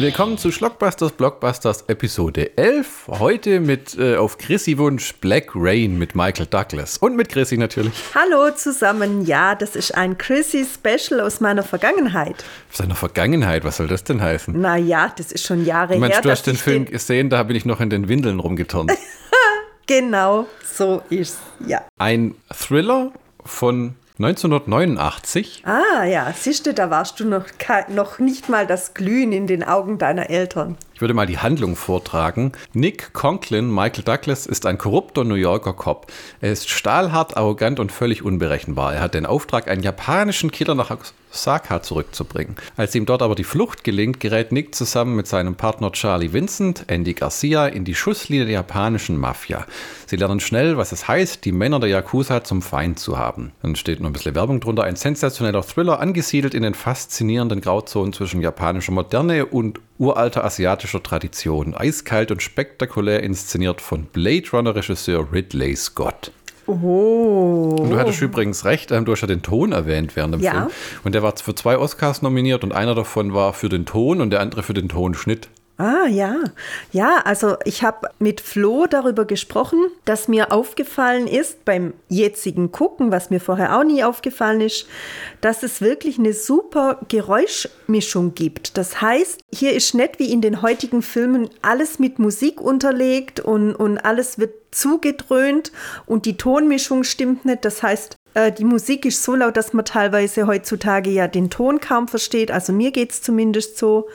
Willkommen zu Schlockbusters Blockbusters Episode 11. Heute mit äh, auf Chrissy Wunsch Black Rain mit Michael Douglas und mit Chrissy natürlich. Hallo zusammen. Ja, das ist ein Chrissy Special aus meiner Vergangenheit. Aus seiner Vergangenheit, was soll das denn heißen? Naja, das ist schon Jahre Du meinst, her. du hast den Film gesehen, da bin ich noch in den Windeln rumgeturnt. Genau, so ist ja. Ein Thriller von 1989. Ah ja, siehst du, da warst du noch, noch nicht mal das Glühen in den Augen deiner Eltern. Ich würde mal die Handlung vortragen. Nick Conklin, Michael Douglas, ist ein korrupter New Yorker Cop. Er ist stahlhart, arrogant und völlig unberechenbar. Er hat den Auftrag, einen japanischen Killer nach Osaka zurückzubringen. Als ihm dort aber die Flucht gelingt, gerät Nick zusammen mit seinem Partner Charlie Vincent, Andy Garcia, in die Schusslinie der japanischen Mafia. Sie lernen schnell, was es heißt, die Männer der Yakuza zum Feind zu haben. Dann steht noch ein bisschen Werbung drunter. Ein sensationeller Thriller, angesiedelt in den faszinierenden Grauzonen zwischen japanischer Moderne und uralter asiatischer Tradition. Eiskalt und spektakulär inszeniert von Blade Runner-Regisseur Ridley Scott. Oh. Und du hattest übrigens recht, ähm, du hast ja den Ton erwähnt während dem Ja. Film. Und der war für zwei Oscars nominiert und einer davon war für den Ton und der andere für den Tonschnitt. Ah ja, ja, also ich habe mit Flo darüber gesprochen, dass mir aufgefallen ist beim jetzigen Gucken, was mir vorher auch nie aufgefallen ist, dass es wirklich eine super Geräuschmischung gibt. Das heißt, hier ist nicht wie in den heutigen Filmen alles mit Musik unterlegt und, und alles wird zugedröhnt und die Tonmischung stimmt nicht. Das heißt, äh, die Musik ist so laut, dass man teilweise heutzutage ja den Ton kaum versteht. Also mir geht es zumindest so.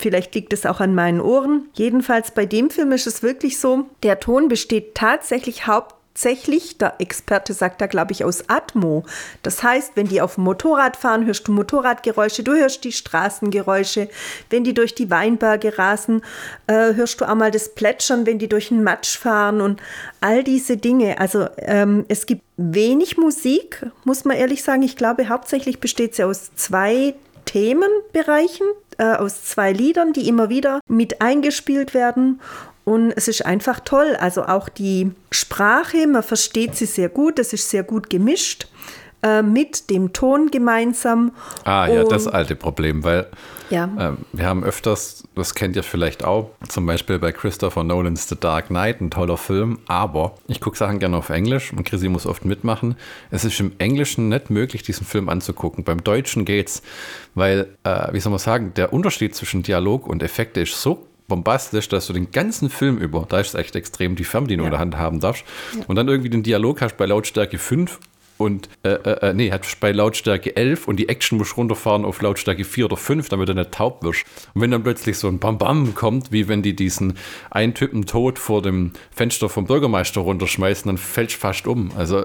Vielleicht liegt es auch an meinen Ohren. Jedenfalls bei dem Film ist es wirklich so, der Ton besteht tatsächlich hauptsächlich, der Experte sagt da, glaube ich, aus Atmo. Das heißt, wenn die auf dem Motorrad fahren, hörst du Motorradgeräusche, du hörst die Straßengeräusche. Wenn die durch die Weinberge rasen, äh, hörst du auch mal das Plätschern, wenn die durch den Matsch fahren und all diese Dinge. Also ähm, es gibt wenig Musik, muss man ehrlich sagen. Ich glaube, hauptsächlich besteht sie aus zwei Themenbereichen äh, aus zwei Liedern, die immer wieder mit eingespielt werden. Und es ist einfach toll. Also auch die Sprache, man versteht sie sehr gut, es ist sehr gut gemischt äh, mit dem Ton gemeinsam. Ah ja, das alte Problem, weil Ja. ähm, wir haben öfters, das kennt ihr vielleicht auch, zum Beispiel bei Christopher Nolans The Dark Knight, ein toller Film, aber ich gucke Sachen gerne auf Englisch und Chrissy muss oft mitmachen. Es ist im Englischen nicht möglich, diesen Film anzugucken. Beim Deutschen geht's, weil, äh, wie soll man sagen, der Unterschied zwischen Dialog und Effekte ist so bombastisch, dass du den ganzen Film über, da ist es echt extrem, die Fernbedienung in der Hand haben darfst und dann irgendwie den Dialog hast bei Lautstärke 5 und äh, äh, äh, nee, hat bei Lautstärke 11 und die Action muss runterfahren auf Lautstärke 4 oder 5, damit er nicht taub wirst. Und wenn dann plötzlich so ein Bam-Bam kommt, wie wenn die diesen einen Typen tot vor dem Fenster vom Bürgermeister runterschmeißen, dann fällst du fast um. Also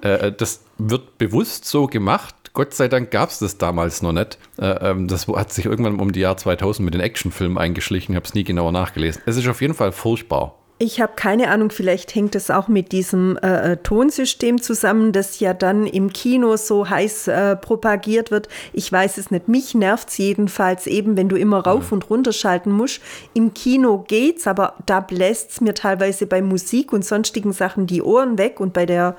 äh, das wird bewusst so gemacht. Gott sei Dank gab es das damals noch nicht. Äh, ähm, das hat sich irgendwann um die Jahr 2000 mit den Actionfilmen eingeschlichen. Ich habe es nie genauer nachgelesen. Es ist auf jeden Fall furchtbar. Ich habe keine Ahnung, vielleicht hängt es auch mit diesem äh, Tonsystem zusammen, das ja dann im Kino so heiß äh, propagiert wird. Ich weiß es nicht. Mich nervt es jedenfalls eben, wenn du immer rauf und runter schalten musst. Im Kino geht's, aber da bläst es mir teilweise bei Musik und sonstigen Sachen die Ohren weg und bei der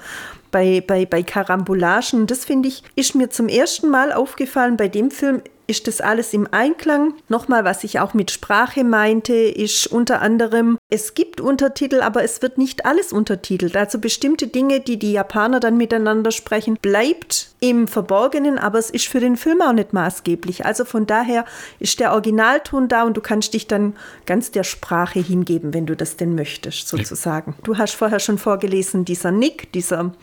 bei, bei, bei Karambolagen. Das finde ich, ist mir zum ersten Mal aufgefallen bei dem Film. Ist das alles im Einklang? Nochmal, was ich auch mit Sprache meinte, ist unter anderem, es gibt Untertitel, aber es wird nicht alles untertitelt. Also bestimmte Dinge, die die Japaner dann miteinander sprechen, bleibt im Verborgenen, aber es ist für den Film auch nicht maßgeblich. Also von daher ist der Originalton da und du kannst dich dann ganz der Sprache hingeben, wenn du das denn möchtest, sozusagen. Du hast vorher schon vorgelesen, dieser Nick, dieser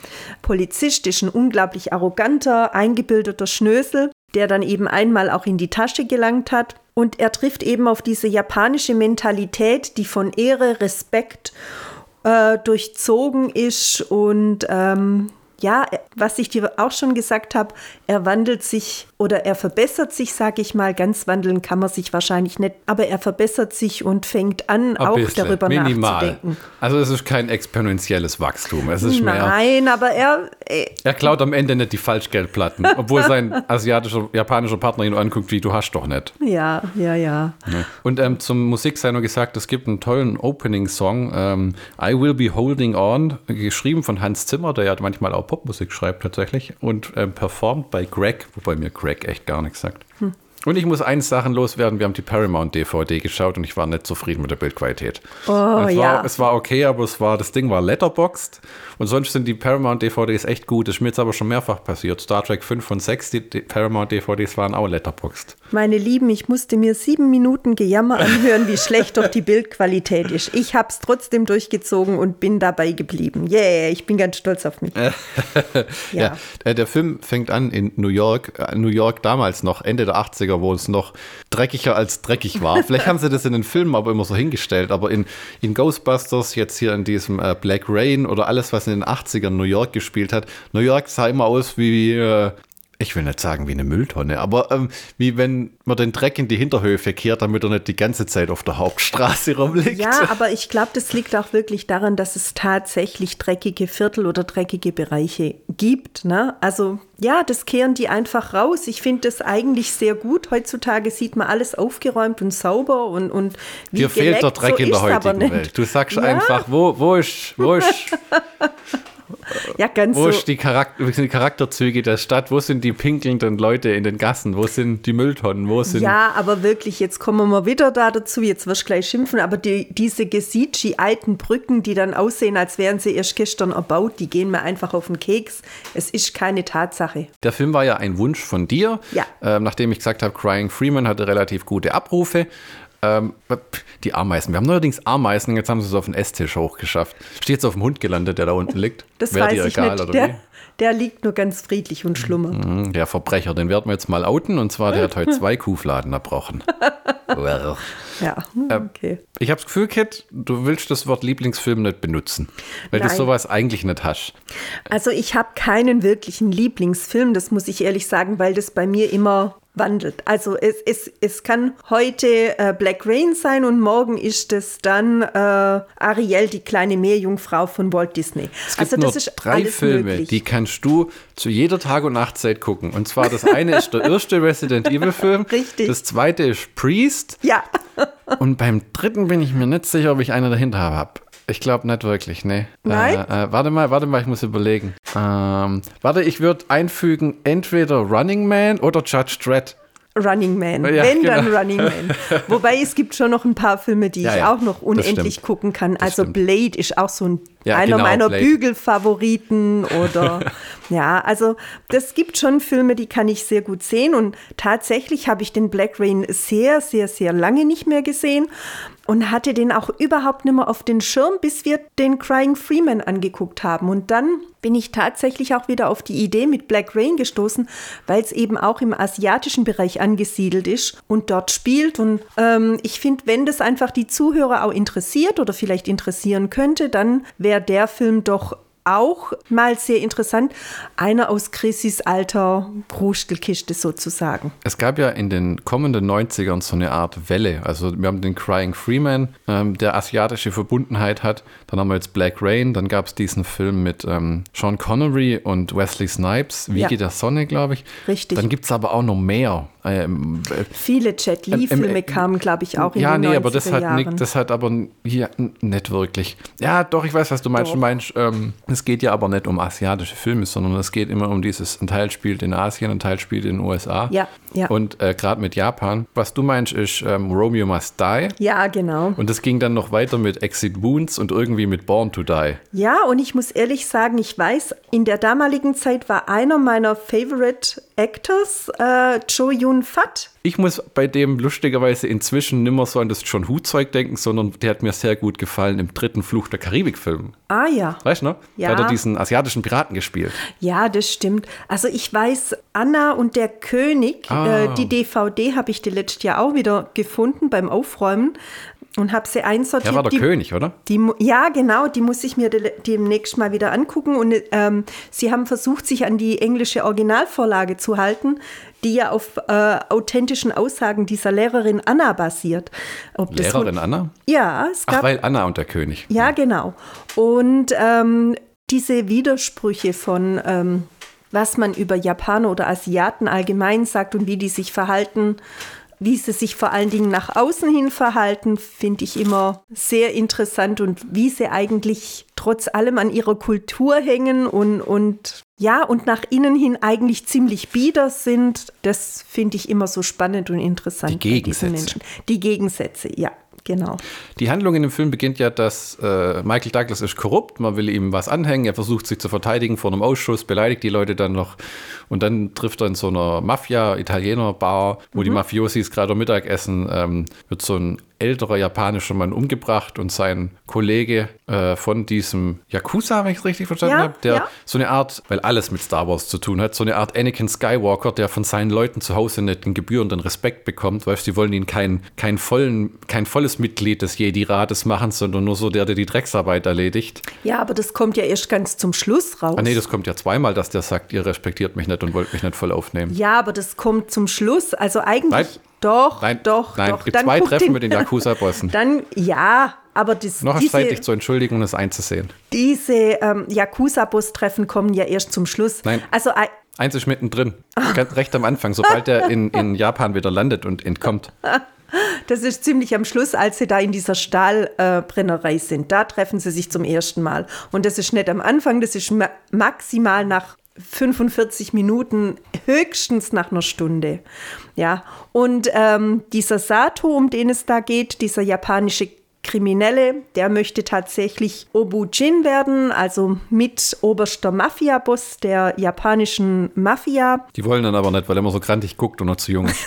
Polizist, ist ein unglaublich arroganter, eingebildeter Schnösel, der dann eben einmal auch in die Tasche gelangt hat. Und er trifft eben auf diese japanische Mentalität, die von Ehre, Respekt äh, durchzogen ist und ähm, ja, was ich dir auch schon gesagt habe, er wandelt sich oder er verbessert sich, sage ich mal. Ganz wandeln kann man sich wahrscheinlich nicht, aber er verbessert sich und fängt an, Ein auch bisschen, darüber minimal. nachzudenken. Also es ist kein exponentielles Wachstum. Es ist mehr. Nein, aber er, äh, Er klaut am Ende nicht die Falschgeldplatten, obwohl sein asiatischer, japanischer Partner ihn anguckt, wie du hast doch nicht. ja, ja, ja. Und ähm, zum Musik sei nur gesagt, es gibt einen tollen Opening-Song, ähm, I Will Be Holding On, geschrieben von Hans Zimmer, der ja manchmal auch Popmusik schreibt tatsächlich und ähm, performt bei Greg, wobei mir Greg echt gar nichts sagt. Und ich muss eins Sachen loswerden. Wir haben die Paramount DVD geschaut und ich war nicht zufrieden mit der Bildqualität. Oh, es, ja. war, es war okay, aber es war, das Ding war letterboxed. Und sonst sind die Paramount DVDs echt gut. Das ist mir jetzt aber schon mehrfach passiert. Star Trek 5 und 6, die, Paramount DVDs waren auch letterboxed. Meine Lieben, ich musste mir sieben Minuten Gejammer anhören, wie schlecht doch die Bildqualität ist. Ich habe es trotzdem durchgezogen und bin dabei geblieben. Yeah, ich bin ganz stolz auf mich. Ja, äh, der Film fängt an in New York, äh, New York damals noch, Ende der 80er, wo es noch dreckiger als dreckig war. Vielleicht haben sie das in den Filmen aber immer so hingestellt, aber in, in Ghostbusters, jetzt hier in diesem äh, Black Rain oder alles, was in den 80ern New York gespielt hat, New York sah immer aus wie, äh, ich will nicht sagen wie eine Mülltonne, aber ähm, wie wenn man den Dreck in die Hinterhöfe kehrt, damit er nicht die ganze Zeit auf der Hauptstraße rumliegt. Ja, aber ich glaube, das liegt auch wirklich daran, dass es tatsächlich dreckige Viertel oder dreckige Bereiche gibt. Ne? Also ja, das kehren die einfach raus. Ich finde das eigentlich sehr gut. Heutzutage sieht man alles aufgeräumt und sauber und, und wie Dir fehlt der Dreck so in der heutigen. Welt. Du sagst Ja. einfach, wo, wo ist, wo ist, Ja, ganz wo so. ist die, Charakter, wo sind die Charakterzüge der Stadt? Wo sind die pinkelnden Leute in den Gassen? Wo sind die Mülltonnen? Wo sind Ja, aber wirklich, jetzt kommen wir wieder da dazu, jetzt wirst du gleich schimpfen, aber die, diese Gesicci alten Brücken, die dann aussehen, als wären sie erst gestern erbaut, die gehen mir einfach auf den Keks. Es ist keine Tatsache. Der Film war ja ein Wunsch von dir. Ja. Ähm, nachdem ich gesagt habe, Crying Freeman hatte relativ gute Abrufe. Ähm, die Ameisen. Wir haben neuerdings Ameisen, jetzt haben sie es auf den Esstisch hochgeschafft. Steht jetzt auf dem Hund gelandet, der da unten liegt. Das Wäre weiß dir ich egal, nicht. oder Der, der liegt nur ganz friedlich und schlummert. Hm, Der Verbrecher, den werden wir jetzt mal outen. Und zwar, der hat heute zwei Kuhfladen erbrochen. Well. Ja, Ähm, okay. Ich habe das Gefühl, Kit, du willst das Wort Lieblingsfilm nicht benutzen. Weil du Nein. sowas eigentlich nicht hast. Also ich habe keinen wirklichen Lieblingsfilm, das muss ich ehrlich sagen, weil das bei mir immer wandelt. Also es, es, es kann heute äh, Black Rain sein und morgen ist es dann äh, Ariel, die kleine Meerjungfrau von Walt Disney. Es gibt also nur das ist drei alles Filme, möglich. die kannst du zu jeder Tag- und Nachtzeit gucken. Und zwar das eine ist der erste Resident Evil Film. Richtig. Das zweite ist Priest. ja, Und beim dritten bin ich mir nicht sicher, ob ich einen dahinter habe. Ich glaube nicht wirklich, nee. Nein? Äh, äh, warte mal, warte mal, ich muss überlegen. Ähm, warte, ich würde einfügen, entweder Running Man oder Judge Dredd. Running Man. Ja, Wenn, genau. dann Running Man. Wobei es gibt schon noch ein paar Filme, die Ja, ich ja, auch noch unendlich gucken kann. Das also stimmt. Blade ist auch so ein, einer genau, meiner Blade. Bügelfavoriten oder ja, also das gibt schon Filme, die kann ich sehr gut sehen und tatsächlich habe ich den Black Rain sehr, sehr, sehr lange nicht mehr gesehen und hatte den auch überhaupt nicht mehr auf den Schirm, bis wir den Crying Freeman angeguckt haben und dann bin ich tatsächlich auch wieder auf die Idee mit Black Rain gestoßen, weil es eben auch im asiatischen Bereich angesiedelt ist und dort spielt. Und ähm, ich finde, wenn das einfach die Zuhörer auch interessiert oder vielleicht interessieren könnte, dann wäre der Film doch auch mal sehr interessant. Einer aus Chrissys alter Brustelkiste sozusagen. Es gab ja in den kommenden 90ern so eine Art Welle. Also wir haben den Crying Freeman, ähm, der asiatische Verbundenheit hat. Dann haben wir jetzt Black Rain. Dann gab es diesen Film mit ähm, Sean Connery und Wesley Snipes, Wiege Ja. der Sonne, glaube ich. Richtig. Dann gibt es aber auch noch mehr. Ähm, äh, Viele Jet Li-Filme Ähm, ähm, kamen, glaube ich, auch in ja, den nee, 90er aber das hat, nicht, das hat aber ja, n- nicht wirklich. Ja, doch, ich weiß, was du meinst. Doch. Du meinst, ähm, es geht ja aber nicht um asiatische Filme, sondern es geht immer um dieses, ein Teil spielt in Asien, ein Teil spielt in den USA. Ja, ja. Und äh, gerade mit Japan. Was du meinst, ist ähm, Romeo Must Die. ja, genau. Und das ging dann noch weiter mit Exit Wounds und irgendwie mit Born to Die. Ja, und ich muss ehrlich sagen, ich weiß, in der damaligen Zeit war einer meiner Favorite Actors äh, Cho Yun Fat. Ich muss bei dem lustigerweise inzwischen nimmer so an das John Hu-Zeug denken, sondern der hat mir sehr gut gefallen im dritten Fluch der Karibik-Film. Ah ja. Weißt du noch? Ja. Da hat er diesen asiatischen Piraten gespielt. Ja, das stimmt. Also ich weiß, Anna und der König, Ah. äh, die DVD habe ich die letztes Jahr auch wieder gefunden beim Aufräumen und habe sie einsortiert. Der war der die, König, oder? Die, ja, genau, die muss ich mir de, demnächst mal wieder angucken. Und ähm, sie haben versucht, sich an die englische Originalvorlage zu halten, die ja auf äh, authentischen Aussagen dieser Lehrerin Anna basiert. Ob das Lehrerin Anna? Ja, es Ach, gab weil Anna und der König. ja, genau. Und ähm, diese Widersprüche von, ähm, was man über Japaner oder Asiaten allgemein sagt und wie die sich verhalten, wie sie sich vor allen Dingen nach außen hin verhalten, finde ich immer sehr interessant und wie sie eigentlich trotz allem an ihrer Kultur hängen und, und Ja, und nach innen hin eigentlich ziemlich bieder sind. Das finde ich immer so spannend und interessant. Die Gegensätze. Die Gegensätze, ja. Genau. Die Handlung in dem Film beginnt ja, dass äh, Michael Douglas ist korrupt, man will ihm was anhängen, er versucht sich zu verteidigen vor einem Ausschuss, beleidigt die Leute dann noch und dann trifft er in so einer Mafia-Italiener-Bar, wo mhm. die Mafiosis gerade Mittagessen, ähm, wird so ein älterer japanischer Mann umgebracht und sein Kollege äh, von diesem Yakuza, wenn ich es richtig verstanden ja, habe, der ja. so eine Art, weil alles mit Star Wars zu tun hat, so eine Art Anakin Skywalker, der von seinen Leuten zu Hause nicht den gebührenden Respekt bekommt, weil sie wollen ihn kein, kein, vollen, kein volles Mitglied des Jedi-Rates machen, sondern nur so der, der die Drecksarbeit erledigt. Ja, aber das kommt ja erst ganz zum Schluss raus. Ah nee, das kommt ja zweimal, dass der sagt, ihr respektiert mich nicht und wollt mich nicht voll aufnehmen. Ja, aber das kommt zum Schluss. Also eigentlich. Nein. Doch, nein, doch, nein, doch. Es gibt dann zwei Treffen den, mit den Yakuza-Bossen. Dann, ja, aber das, Noch diese, Zeit, dich zu entschuldigen und es einzusehen. Diese ähm, Yakuza-Boss-Treffen kommen ja erst zum Schluss. Nein. Also, Eins ist mittendrin, ganz recht am Anfang, sobald er in, in Japan wieder landet und entkommt. Das ist ziemlich am Schluss, als sie da in dieser Stahlbrennerei äh, sind. Da treffen sie sich zum ersten Mal. Und das ist nicht am Anfang, das ist ma maximal nach 45 Minuten, höchstens nach einer Stunde. Ja, und ähm, dieser Sato, um den es da geht, dieser japanische Kriminelle, der möchte tatsächlich Obujin werden, also mit oberster Mafia-Boss der japanischen Mafia. Die wollen dann aber nicht, weil er immer so grantig guckt und noch zu jung ist.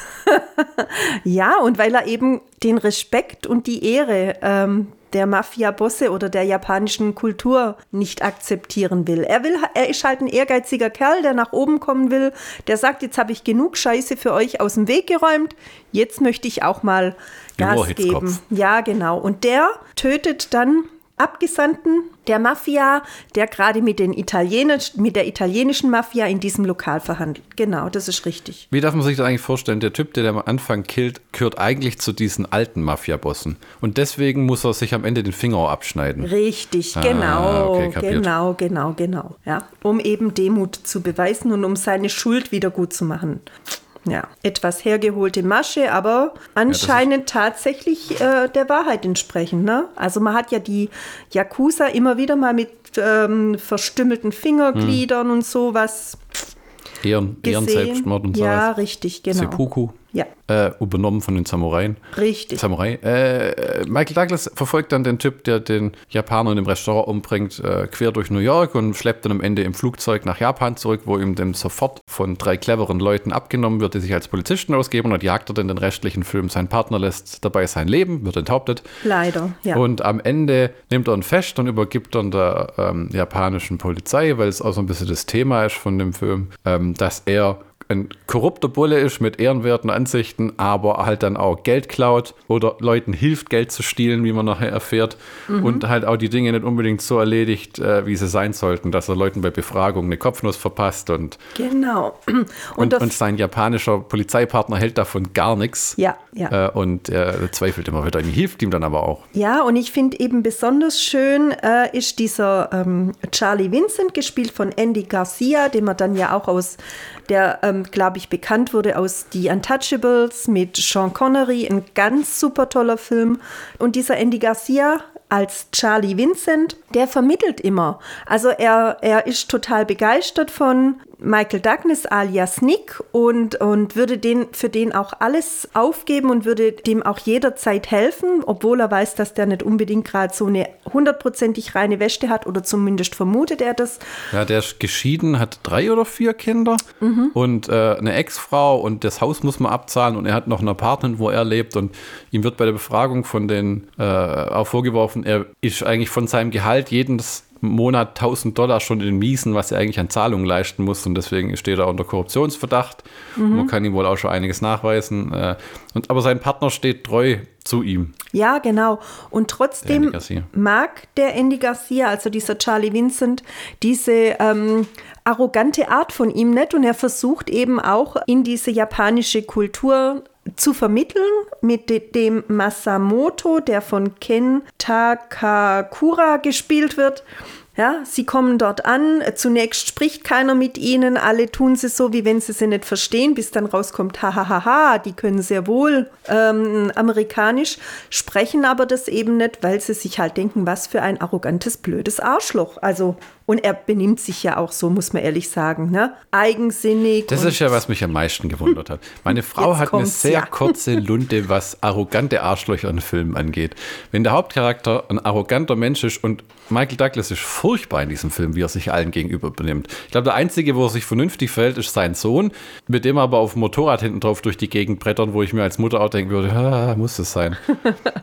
ja, und weil er eben den Respekt und die Ehre ähm, der Mafia-Bosse oder der japanischen Kultur nicht akzeptieren will. Er will, er ist halt ein ehrgeiziger Kerl, der nach oben kommen will, der sagt, jetzt habe ich genug Scheiße für euch aus dem Weg geräumt, jetzt möchte ich auch mal Gas geben. Ja, genau. Und der tötet dann Abgesandten der Mafia, der gerade mit, den Italienisch, mit der italienischen Mafia in diesem Lokal verhandelt. Genau, das ist richtig. Wie darf man sich das eigentlich vorstellen? Der Typ, der am Anfang killt, gehört eigentlich zu diesen alten Mafia-Bossen. Und deswegen muss er sich am Ende den Finger abschneiden. Richtig, ah, genau. Okay, genau, genau, genau. Ja, um eben Demut zu beweisen und um seine Schuld wieder gut zu machen ja, etwas hergeholte Masche, aber anscheinend ja, tatsächlich äh, der Wahrheit entsprechend. Ne? Also man hat ja die Yakuza immer wieder mal mit ähm, verstümmelten Fingergliedern hm. und sowas. Ehren, Ehrenselbstmord und so. Ja, richtig, genau. Seppuku. Ja. Äh, übernommen von den Samuraien. Richtig. Samurai. Äh, Michael Douglas verfolgt dann den Typ, der den Japaner in dem Restaurant umbringt, äh, quer durch New York und schleppt dann am Ende im Flugzeug nach Japan zurück, wo ihm dann sofort von drei cleveren Leuten abgenommen wird, die sich als Polizisten ausgeben und jagt er dann den restlichen Film. Sein Partner lässt dabei sein Leben, wird enthauptet. Leider, ja. Und am Ende nimmt er ihn fest und übergibt dann der ähm, japanischen Polizei, weil es auch so ein bisschen das Thema ist von dem Film, ähm, dass er ein korrupter Bulle ist mit ehrenwerten Ansichten, aber halt dann auch Geld klaut oder Leuten hilft, Geld zu stehlen, wie man nachher erfährt. Mhm. Und halt auch die Dinge nicht unbedingt so erledigt, äh, wie sie sein sollten, dass er Leuten bei Befragungen eine Kopfnuss verpasst und. Genau. Und, und, und sein japanischer Polizeipartner hält davon gar nichts. Ja, ja. Äh, und er zweifelt immer wieder. Ihm hilft ihm dann aber auch. Ja, und ich finde eben besonders schön äh, ist dieser ähm, Charlie Vincent, gespielt von Andy Garcia, den man dann ja auch aus der, ähm, glaube ich, bekannt wurde aus The Untouchables mit Sean Connery. Ein ganz super toller Film. Und dieser Andy Garcia als Charlie Vincent, der vermittelt immer. Also er, er ist total begeistert von Michael Douglas alias Nick und, und würde den, für den auch alles aufgeben und würde dem auch jederzeit helfen, obwohl er weiß, dass der nicht unbedingt gerade so eine hundertprozentig reine Wäsche hat oder zumindest vermutet er das. Ja, der ist geschieden, hat drei oder vier Kinder mhm. und äh, eine Ex-Frau und das Haus muss man abzahlen und er hat noch ein Apartment, wo er lebt und ihm wird bei der Befragung von den äh, auch vorgeworfen, er ist eigentlich von seinem Gehalt jedes Monat 1000 Dollar schon in den Miesen, was er eigentlich an Zahlungen leisten muss. Und deswegen steht er unter Korruptionsverdacht. Mhm. Man kann ihm wohl auch schon einiges nachweisen. Äh, und, aber sein Partner steht treu zu ihm. Ja, genau. Und trotzdem der mag der Andy Garcia, also dieser Charlie Vincent, diese ähm, arrogante Art von ihm nicht. Und er versucht eben auch in diese japanische Kultur zu vermitteln mit dem Masamoto, der von Ken Takakura gespielt wird. Ja, sie kommen dort an, zunächst spricht keiner mit ihnen, alle tun sie so, wie wenn sie sie nicht verstehen, bis dann rauskommt, hahaha, die können sehr wohl ähm, amerikanisch, sprechen aber das eben nicht, weil sie sich halt denken, was für ein arrogantes, blödes Arschloch. Also und er benimmt sich ja auch so, muss man ehrlich sagen, ne? Eigensinnig. Das ist ja, was mich am meisten gewundert hat. Meine Frau hat eine sehr ja. kurze Lunte, was arrogante Arschlöcher in Filmen angeht. Wenn der Hauptcharakter ein arroganter Mensch ist und Michael Douglas ist furchtbar in diesem Film, wie er sich allen gegenüber benimmt. Ich glaube, der Einzige, wo er sich vernünftig verhält, ist sein Sohn, mit dem er aber auf dem Motorrad hinten drauf durch die Gegend brettern, wo ich mir als Mutter auch denken würde, ah, muss es sein.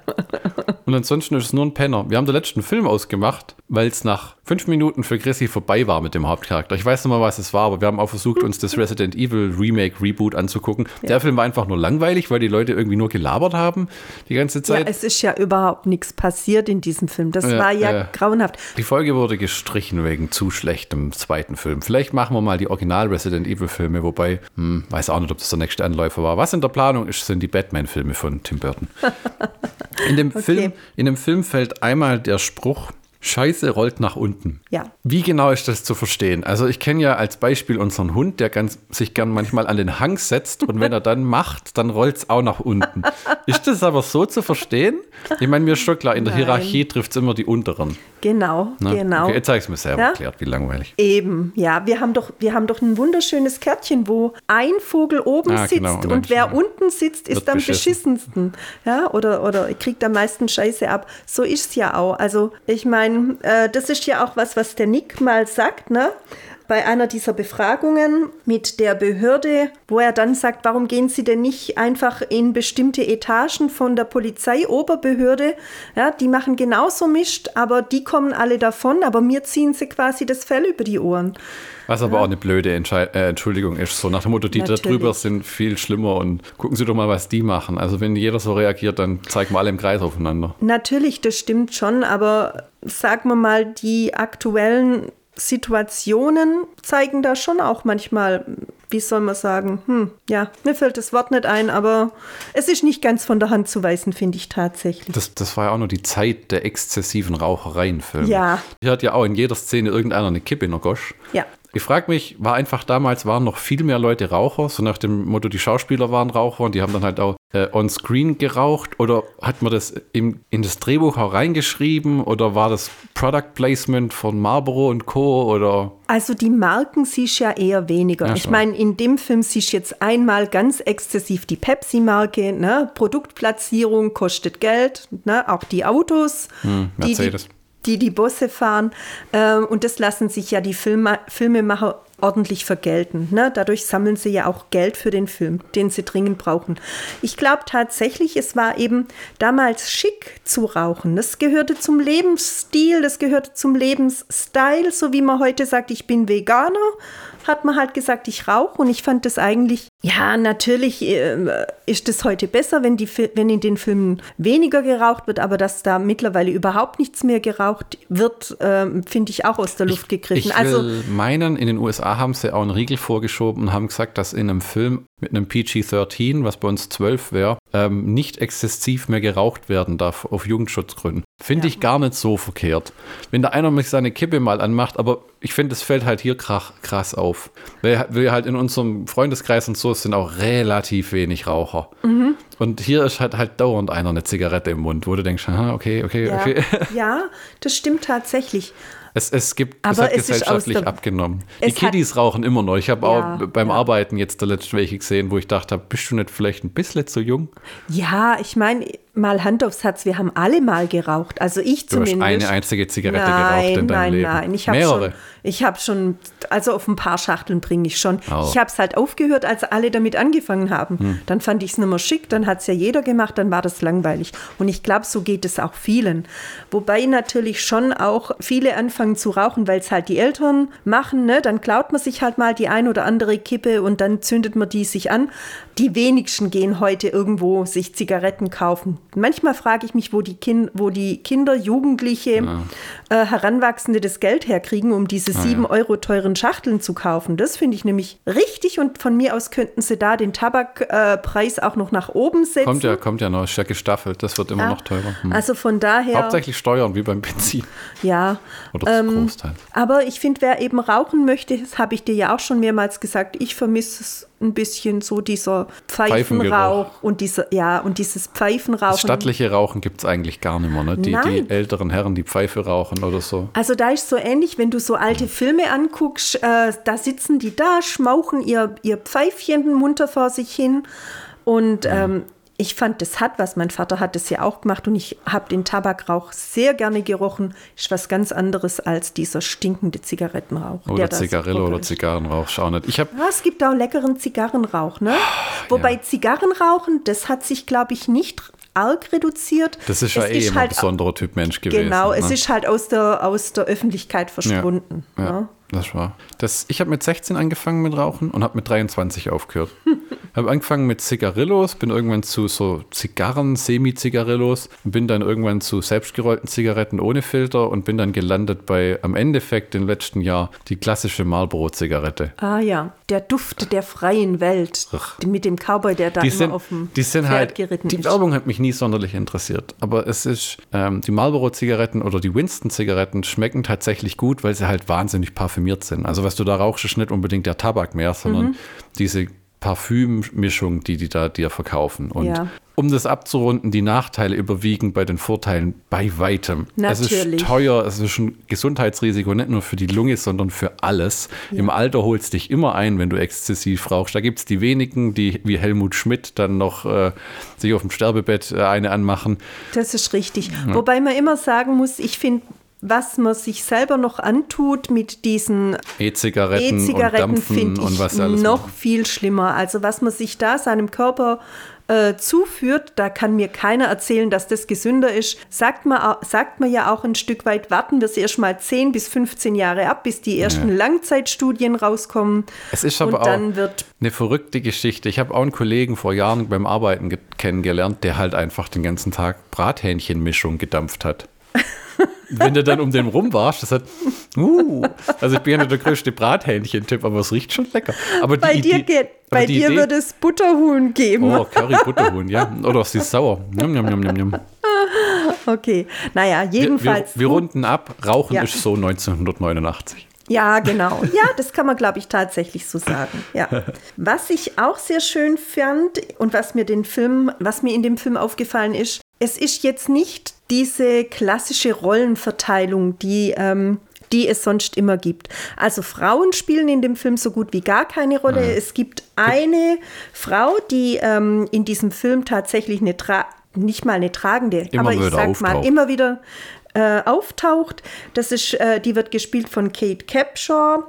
und ansonsten ist es nur ein Penner. Wir haben den letzten Film ausgemacht, weil es nach fünf Minuten für Chrissy vorbei war mit dem Hauptcharakter. Ich weiß nicht mal, was es war, aber wir haben auch versucht, uns das Resident Evil Remake Reboot anzugucken. Ja. Der Film war einfach nur langweilig, weil die Leute irgendwie nur gelabert haben die ganze Zeit. Ja, es ist ja überhaupt nichts passiert in diesem Film. Das ja, war ja äh, grauenhaft. Die Folge wurde gestrichen wegen zu schlechtem zweiten Film. Vielleicht machen wir mal die Original Resident Evil Filme, wobei, hm, weiß auch nicht, ob das der nächste Anläufer war. Was in der Planung ist, sind die Batman-Filme von Tim Burton. In dem, okay. Film, in dem Film fällt einmal der Spruch, Scheiße rollt nach unten. Ja. Wie genau ist das zu verstehen? Also ich kenne ja als Beispiel unseren Hund, der ganz, sich gern manchmal an den Hang setzt und wenn er dann macht, dann rollt es auch nach unten. ist das aber so zu verstehen? Ich meine, mir ist schon klar, in der Nein. Hierarchie trifft es immer die unteren. Genau, ne? genau. Okay, jetzt habe ich es mir selber ja? erklärt, wie langweilig. Eben, ja. Wir haben, doch, wir haben doch ein wunderschönes Kärtchen, wo ein Vogel oben ah, genau. sitzt genau. und, und wer unten sitzt, ist am beschissensten. Ja, oder, oder kriegt am meisten Scheiße ab. So ist es ja auch. Also ich meine, äh, das ist ja auch was, was der Nick mal sagt, ne? Bei einer dieser Befragungen mit der Behörde, wo er dann sagt, warum gehen Sie denn nicht einfach in bestimmte Etagen von der Polizei-Oberbehörde? Ja, die machen genauso Mist, aber die kommen alle davon, aber mir ziehen sie quasi das Fell über die Ohren. Was aber ja. auch eine blöde Entschei äh, Entschuldigung ist. So nach dem Motto, die Natürlich. da drüber sind viel schlimmer und gucken Sie doch mal, was die machen. Also wenn jeder so reagiert, dann zeigen wir alle im Kreis aufeinander. Natürlich, das stimmt schon, aber sagen wir mal, die aktuellen Situationen zeigen da schon auch manchmal, wie soll man sagen, hm, ja, mir fällt das Wort nicht ein, aber es ist nicht ganz von der Hand zu weisen, finde ich tatsächlich. Das, das war ja auch nur die Zeit der exzessiven Rauchereien Filme. Ja. Hier hat ja auch in jeder Szene irgendeiner eine Kippe in der Gosch. Ja. Ich frage mich, war einfach damals, waren noch viel mehr Leute Raucher, so nach dem Motto, die Schauspieler waren Raucher und die haben dann halt auch äh, on-screen geraucht oder hat man das im, in das Drehbuch auch reingeschrieben oder war das Product Placement von Marlboro und Co. oder? Also die Marken siehst ja eher weniger. Ja, ich meine, in dem Film siehst jetzt einmal ganz exzessiv die Pepsi-Marke, ne? Produktplatzierung kostet Geld, ne? auch die Autos. Hm, Mercedes. Die, die die die Busse fahren. Ähm, und das lassen sich ja die Filme, Filmemacher ordentlich vergelten. Ne? Dadurch sammeln sie ja auch Geld für den Film, den sie dringend brauchen. Ich glaube tatsächlich, es war eben damals schick zu rauchen. Das gehörte zum Lebensstil, das gehörte zum Lebensstil, so wie man heute sagt, ich bin Veganer hat man halt gesagt, ich rauche und ich fand das eigentlich, ja, natürlich äh, ist es heute besser, wenn, die, wenn in den Filmen weniger geraucht wird, aber dass da mittlerweile überhaupt nichts mehr geraucht wird, äh, finde ich auch aus der Luft gegriffen. Ich, ich also, will meinen, in den USA haben sie auch einen Riegel vorgeschoben und haben gesagt, dass in einem Film mit einem PG-13, was bei uns 12 wäre, ähm, nicht exzessiv mehr geraucht werden darf auf Jugendschutzgründen. Finde ja. ich gar nicht so verkehrt. Wenn da einer mich seine Kippe mal anmacht, aber ich finde, es fällt halt hier krass auf. Weil wir halt in unserem Freundeskreis und so sind auch relativ wenig Raucher. Mhm. Und hier ist halt, halt dauernd einer eine Zigarette im Mund, wo du denkst, okay, okay, ja. okay. Ja, das stimmt tatsächlich. Es, es gibt, Aber es hat es gesellschaftlich der, abgenommen. Die Kiddies rauchen immer noch. Ich habe ja, auch beim ja. Arbeiten jetzt der letzte welche gesehen, wo ich dachte, bist du nicht vielleicht ein bisschen zu jung? Ja, ich meine, mal Hand aufs Herz, wir haben alle mal geraucht. Also ich du zumindest. Du hast eine einzige Zigarette nein, geraucht in deinem nein, Leben? Nein, nein, ich habe schon, ich habe schon, also auf ein paar Schachteln bringe ich schon. Oh. Ich habe es halt aufgehört, als alle damit angefangen haben. Hm. Dann fand ich es nicht mehr schick, dann hat es ja jeder gemacht, dann war das langweilig. Und ich glaube, so geht es auch vielen. Wobei natürlich schon auch viele anfangen zu rauchen, weil es halt die Eltern machen. Ne? Dann klaut man sich halt mal die ein oder andere Kippe und dann zündet man die sich an. Die wenigsten gehen heute irgendwo sich Zigaretten kaufen manchmal frage ich mich, wo die, kind, wo die Kinder, Jugendliche, ja. äh, Heranwachsende das Geld herkriegen, um diese ah, sieben ja. Euro teuren Schachteln zu kaufen. Das finde ich nämlich richtig und von mir aus könnten sie da den Tabakpreis äh, auch noch nach oben setzen. Kommt ja, kommt ja noch, ist ja gestaffelt, das wird immer ja. noch teurer. Hm. Also von daher. Hauptsächlich Steuern wie beim Benzin. Ja. Oder ähm, Großteil. Aber ich finde, wer eben rauchen möchte, das habe ich dir ja auch schon mehrmals gesagt, ich vermisse es ein bisschen so dieser Pfeifenrauch und dieser, ja, und dieses Pfeifenrauchen. Das stattliche Rauchen gibt es eigentlich gar nicht mehr, ne? Die, die, älteren Herren, die Pfeife rauchen oder so. Also da ist so ähnlich, wenn du so alte Filme anguckst, äh, da sitzen die da, schmauchen ihr, ihr Pfeifchen munter vor sich hin und ähm, ich fand, das hat was. Mein Vater hat das ja auch gemacht und ich habe den Tabakrauch sehr gerne gerochen. Ist was ganz anderes als dieser stinkende Zigarettenrauch. Oder Zigarillo oder Zigarrenrauch, schau nicht. Ich hab ja, es gibt auch leckeren Zigarrenrauch, ne? Wobei ja. Zigarrenrauchen, das hat sich, glaube ich, nicht arg reduziert. Das ist ja es eh immer halt, ein besonderer Typ Mensch gewesen. Genau, ne? es ist halt aus der, aus der Öffentlichkeit verschwunden. Ja, ja. Ne? Das war. Das, ich habe mit 16 angefangen mit Rauchen und habe mit 23 aufgehört. habe angefangen mit Zigarillos, bin irgendwann zu so Zigarren, Semi-Zigarillos, bin dann irgendwann zu selbstgerollten Zigaretten ohne Filter und bin dann gelandet bei am Endeffekt im letzten Jahr die klassische Marlboro-Zigarette. Ah ja, der Duft der freien Welt Ach. mit dem Cowboy, der da die immer sind, auf dem die sind Pferd halt, geritten Die ist. Werbung hat mich nie sonderlich interessiert, aber es ist, ähm, die Marlboro-Zigaretten oder die Winston-Zigaretten schmecken tatsächlich gut, weil sie halt wahnsinnig parfümiert sind. Also was du da rauchst, ist nicht unbedingt der Tabak mehr, sondern mhm. diese Parfümmischung, die die da dir verkaufen. Und ja. um das abzurunden, die Nachteile überwiegen bei den Vorteilen bei weitem. Natürlich. Es ist teuer, es ist ein Gesundheitsrisiko, nicht nur für die Lunge, sondern für alles. Ja. Im Alter holst dich immer ein, wenn du exzessiv rauchst. Da gibt es die wenigen, die wie Helmut Schmidt dann noch äh, sich auf dem Sterbebett äh, eine anmachen. Das ist richtig. Ja. Wobei man immer sagen muss, ich finde, was man sich selber noch antut mit diesen E-Zigaretten, E-Zigaretten finde ich noch machen. viel schlimmer. Also was man sich da seinem Körper äh, zuführt, da kann mir keiner erzählen, dass das gesünder ist. Sagt man, sagt man ja auch ein Stück weit, warten wir es erst mal 10 bis 15 Jahre ab, bis die ersten ja. Langzeitstudien rauskommen. Es ist aber auch eine verrückte Geschichte. Ich habe auch einen Kollegen vor Jahren beim Arbeiten kennengelernt, der halt einfach den ganzen Tag Brathähnchenmischung gedampft hat. wenn du dann um den rum warst, das hat, uh, also ich bin ja nicht der größte Brathähnchen-Tipp, aber es riecht schon lecker. Aber bei die, dir, die, geht, bei dir Idee, wird es Butterhuhn geben. Oh, Curry Butterhuhn, ja. Oder sie ist sauer. Njam, njam, njam, njam. Okay, naja, jedenfalls. Wir, wir, wir runden ab, Rauchen ja. ist so 1989. Ja, genau. Ja, das kann man, glaube ich, tatsächlich so sagen. Ja. Was ich auch sehr schön fand und was mir den Film, was mir in dem Film aufgefallen ist, es ist jetzt nicht diese klassische Rollenverteilung, die, ähm, die es sonst immer gibt. Also Frauen spielen in dem Film so gut wie gar keine Rolle. Mhm. Es gibt eine Frau, die ähm, in diesem Film tatsächlich eine Tra nicht mal eine tragende, immer aber ich sag auftaucht. mal immer wieder äh, auftaucht. Das ist, äh, die wird gespielt von Kate Capshaw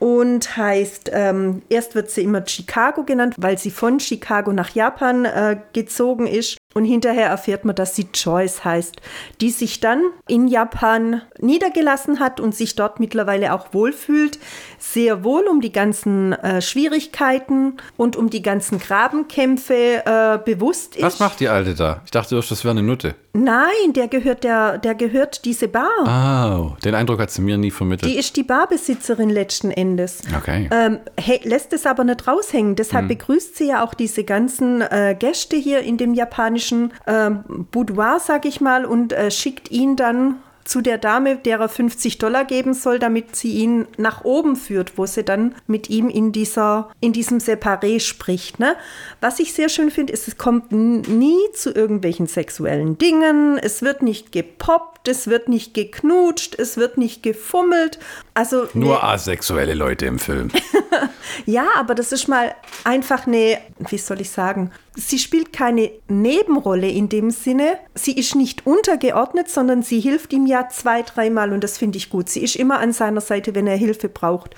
und heißt, ähm, erst wird sie immer Chicago genannt, weil sie von Chicago nach Japan äh, gezogen ist. Und hinterher erfährt man, dass sie Joyce heißt, die sich dann in Japan niedergelassen hat und sich dort mittlerweile auch wohlfühlt. Sehr wohl um die ganzen äh, Schwierigkeiten und um die ganzen Grabenkämpfe äh, bewusst ist. Was macht die Alte da? Ich dachte, das wäre eine Nutte. Nein, der gehört, der, der gehört diese Bar. Oh, den Eindruck hat sie mir nie vermittelt. Die ist die Barbesitzerin letzten Endes. Okay. Ähm, lässt es aber nicht raushängen. Deshalb hm. begrüßt sie ja auch diese ganzen äh, Gäste hier in dem japanischen japanischen äh, Boudoir, sag ich mal, und äh, schickt ihn dann zu der Dame, der er 50 Dollar geben soll, damit sie ihn nach oben führt, wo sie dann mit ihm in, dieser, in diesem Separé spricht. Ne? Was ich sehr schön finde, ist, es kommt nie zu irgendwelchen sexuellen Dingen, es wird nicht gepoppt, es wird nicht geknutscht, es wird nicht gefummelt. Also Nur ne, asexuelle Leute im Film. ja, aber das ist mal einfach eine, wie soll ich sagen, sie spielt keine Nebenrolle in dem Sinne. Sie ist nicht untergeordnet, sondern sie hilft ihm ja zwei, dreimal und das finde ich gut. Sie ist immer an seiner Seite, wenn er Hilfe braucht.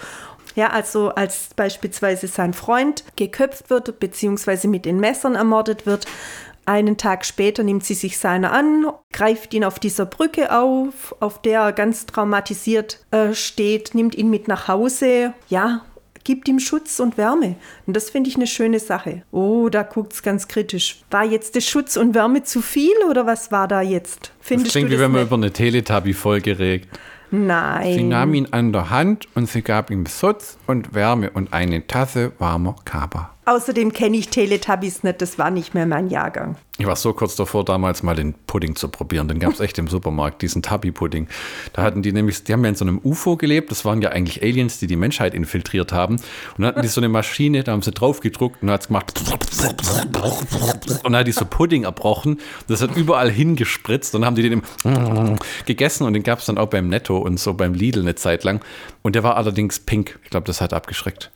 Ja, also als beispielsweise sein Freund geköpft wird, beziehungsweise mit den Messern ermordet wird. Einen Tag später nimmt sie sich seiner an, greift ihn auf dieser Brücke auf, auf der er ganz traumatisiert äh, steht, nimmt ihn mit nach Hause. Ja, gibt ihm Schutz und Wärme. Und das finde ich eine schöne Sache. Oh, da guckt es ganz kritisch. War jetzt der Schutz und Wärme zu viel oder was war da jetzt? Findest das klingt wie wenn man über eine Teletubby-Folge regt. Nein. Sie nahm ihn an der Hand und sie gab ihm Schutz und Wärme und eine Tasse warmer Kaba. Außerdem kenne ich Teletubbies nicht, das war nicht mehr mein Jahrgang. Ich war so kurz davor, damals mal den Pudding zu probieren. Den gab es echt im Supermarkt, diesen Tubby-Pudding. Da hatten die nämlich, die haben ja in so einem UFO gelebt. Das waren ja eigentlich Aliens, die die Menschheit infiltriert haben. Und dann hatten die so eine Maschine, da haben sie drauf gedruckt und hat es gemacht. Und dann hat die so Pudding erbrochen. Das hat überall hingespritzt. Und dann haben die den gegessen und den gab es dann auch beim Netto und so beim Lidl eine Zeit lang. Und der war allerdings pink. Ich glaube, das hat abgeschreckt.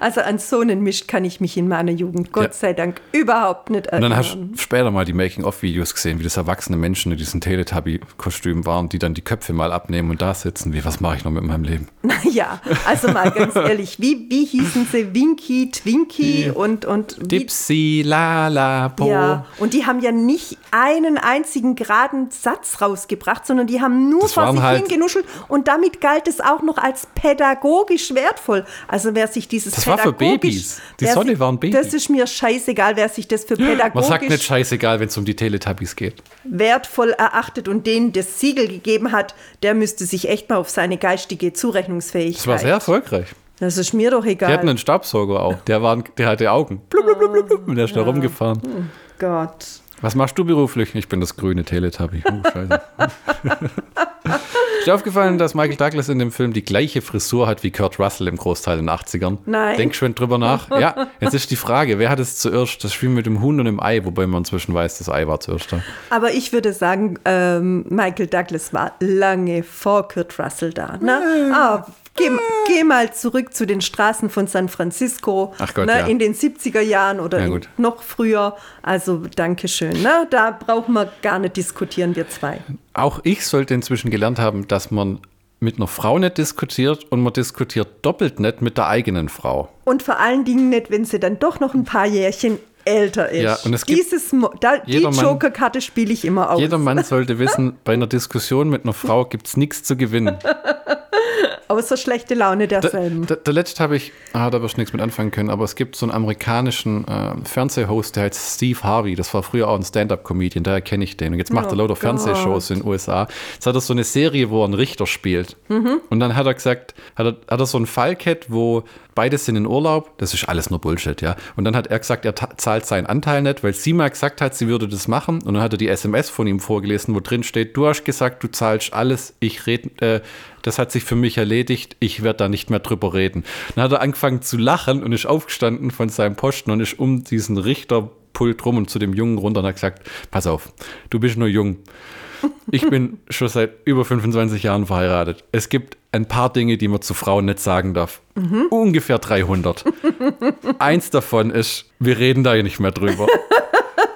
Also an so einen Mist kann ich mich in meiner Jugend, Gott ja. sei Dank, überhaupt nicht erinnern. Und dann hast du später mal die Making-of-Videos gesehen, wie das erwachsene Menschen in diesen Teletubby-Kostümen waren, die dann die Köpfe mal abnehmen und da sitzen. Wie, was mache ich noch mit meinem Leben? Naja, also mal ganz ehrlich, wie, wie hießen sie? Winky, Twinky und, und Dipsy, La, La, Po. Ja, und die haben ja nicht einen einzigen geraden Satz rausgebracht, sondern die haben nur das vor sich halt hingenuschelt und damit galt es auch noch als pädagogisch wertvoll. Also wer sich dieses das war für Babys. Die Sonne war ein Baby. Das ist mir scheißegal, wer sich das für pädagogisch... Man sagt nicht scheißegal, wenn es um die Teletubbies geht. ...wertvoll erachtet und denen das Siegel gegeben hat, der müsste sich echt mal auf seine geistige Zurechnungsfähigkeit... Das war sehr erfolgreich. Das ist mir doch egal. Die hatten einen Staubsauger auch. Der, war, der hatte Augen. Blub, blub, blub, blub, und der ist ja. da rumgefahren. Oh Gott. Was machst du beruflich? Ich bin das grüne Teletubby. Oh, scheiße. Ist dir aufgefallen, dass Michael Douglas in dem Film die gleiche Frisur hat wie Kurt Russell im Großteil in den 80ern? Nein. Denk schön drüber nach. Ja, jetzt ist die Frage, wer hat es zuerst? Das Spiel mit dem Huhn und dem Ei, wobei man inzwischen weiß, das Ei war zuerst da. Aber ich würde sagen, ähm, Michael Douglas war lange vor Kurt Russell da. Ne? Ah, Geh, geh, mal zurück zu den Straßen von San Francisco Gott, ne, ja. in den 70er Jahren oder ja, noch früher. Also Dankeschön. Ne? Da brauchen wir gar nicht diskutieren, wir zwei. Auch ich sollte inzwischen gelernt haben, dass man mit einer Frau nicht diskutiert und man diskutiert doppelt nicht mit der eigenen Frau. Und vor allen Dingen nicht, wenn sie dann doch noch ein paar Jährchen älter ist. Ja, und es gibt Dieses, da, die Joker-Karte spiele ich immer aus. Jeder Mann sollte wissen, bei einer Diskussion mit einer Frau gibt es nichts zu gewinnen. Außer schlechte Laune derselben. Der, der, der letzte habe ich, ah, da wirst du nichts mit anfangen können, aber es gibt so einen amerikanischen äh, Fernsehhost, der heißt Steve Harvey. Das war früher auch ein Stand-Up-Comedian, daher kenne ich den. Und jetzt macht oh er lauter Gott. Fernsehshows in den USA. Jetzt hat er so eine Serie, wo er einen Richter spielt. Mhm. Und dann hat er gesagt, hat er, hat er so einen Fallcat, wo beide sind in Urlaub. Das ist alles nur Bullshit, ja. Und dann hat er gesagt, er zahlt seinen Anteil nicht, weil sie mal gesagt hat, sie würde das machen. Und dann hat er die SMS von ihm vorgelesen, wo drin steht, du hast gesagt, du zahlst alles, ich rede, äh, das hat sich für mich erledigt, ich werde da nicht mehr drüber reden. Dann hat er angefangen zu lachen und ist aufgestanden von seinem Posten und ist um diesen Richterpult rum und zu dem Jungen runter und hat gesagt, pass auf, du bist nur jung. Ich bin schon seit über 25 Jahren verheiratet. Es gibt ein paar Dinge, die man zu Frauen nicht sagen darf. Mhm. Ungefähr 300. Eins davon ist, wir reden da ja nicht mehr drüber.